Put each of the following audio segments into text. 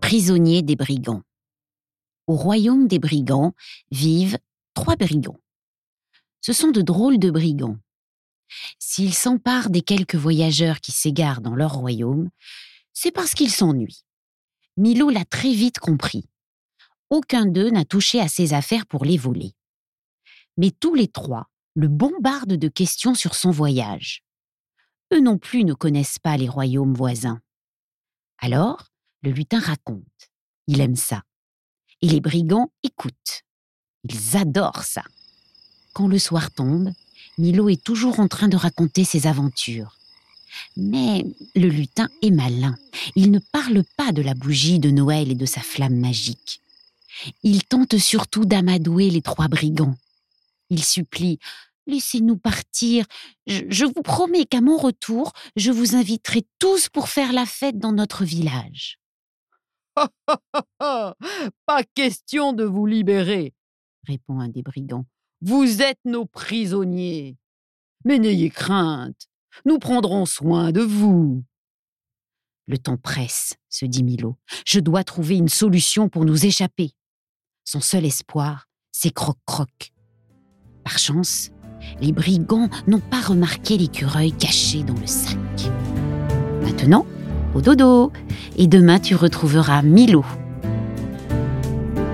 Prisonnier des brigands. Au royaume des brigands vivent trois brigands. Ce sont de drôles de brigands. S'ils s'emparent des quelques voyageurs qui s'égarent dans leur royaume, c'est parce qu'ils s'ennuient. Milo l'a très vite compris. Aucun d'eux n'a touché à ses affaires pour les voler. Mais tous les trois le bombardent de questions sur son voyage. Eux non plus ne connaissent pas les royaumes voisins. Alors, le lutin raconte. Il aime ça. Et les brigands écoutent. Ils adorent ça. Quand le soir tombe, Milo est toujours en train de raconter ses aventures. Mais le lutin est malin. Il ne parle pas de la bougie de Noël et de sa flamme magique. Il tente surtout d'amadouer les trois brigands. Il supplie Laissez-nous partir. Je, je vous promets qu'à mon retour, je vous inviterai tous pour faire la fête dans notre village. Pas question de vous libérer, répond un des brigands. Vous êtes nos prisonniers. Mais n'ayez crainte, nous prendrons soin de vous. Le temps presse, se dit Milo. Je dois trouver une solution pour nous échapper. Son seul espoir, c'est Croc-Croc. Par chance, les brigands n'ont pas remarqué l'écureuil caché dans le sac. Maintenant, au dodo. Et demain, tu retrouveras Milo.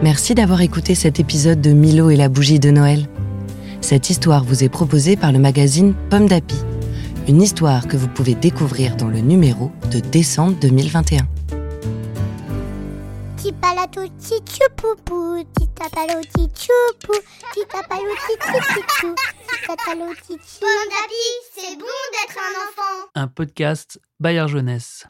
Merci d'avoir écouté cet épisode de Milo et la bougie de Noël. Cette histoire vous est proposée par le magazine Pomme d'Api. Une histoire que vous pouvez découvrir dans le numéro de décembre 2021. Tipalato tichupupu, titapalo tichupu, titapalo tichichichou, titatalo tichi. Pomme d'api, c'est bon d'être un enfant. Un podcast Bayard Jeunesse.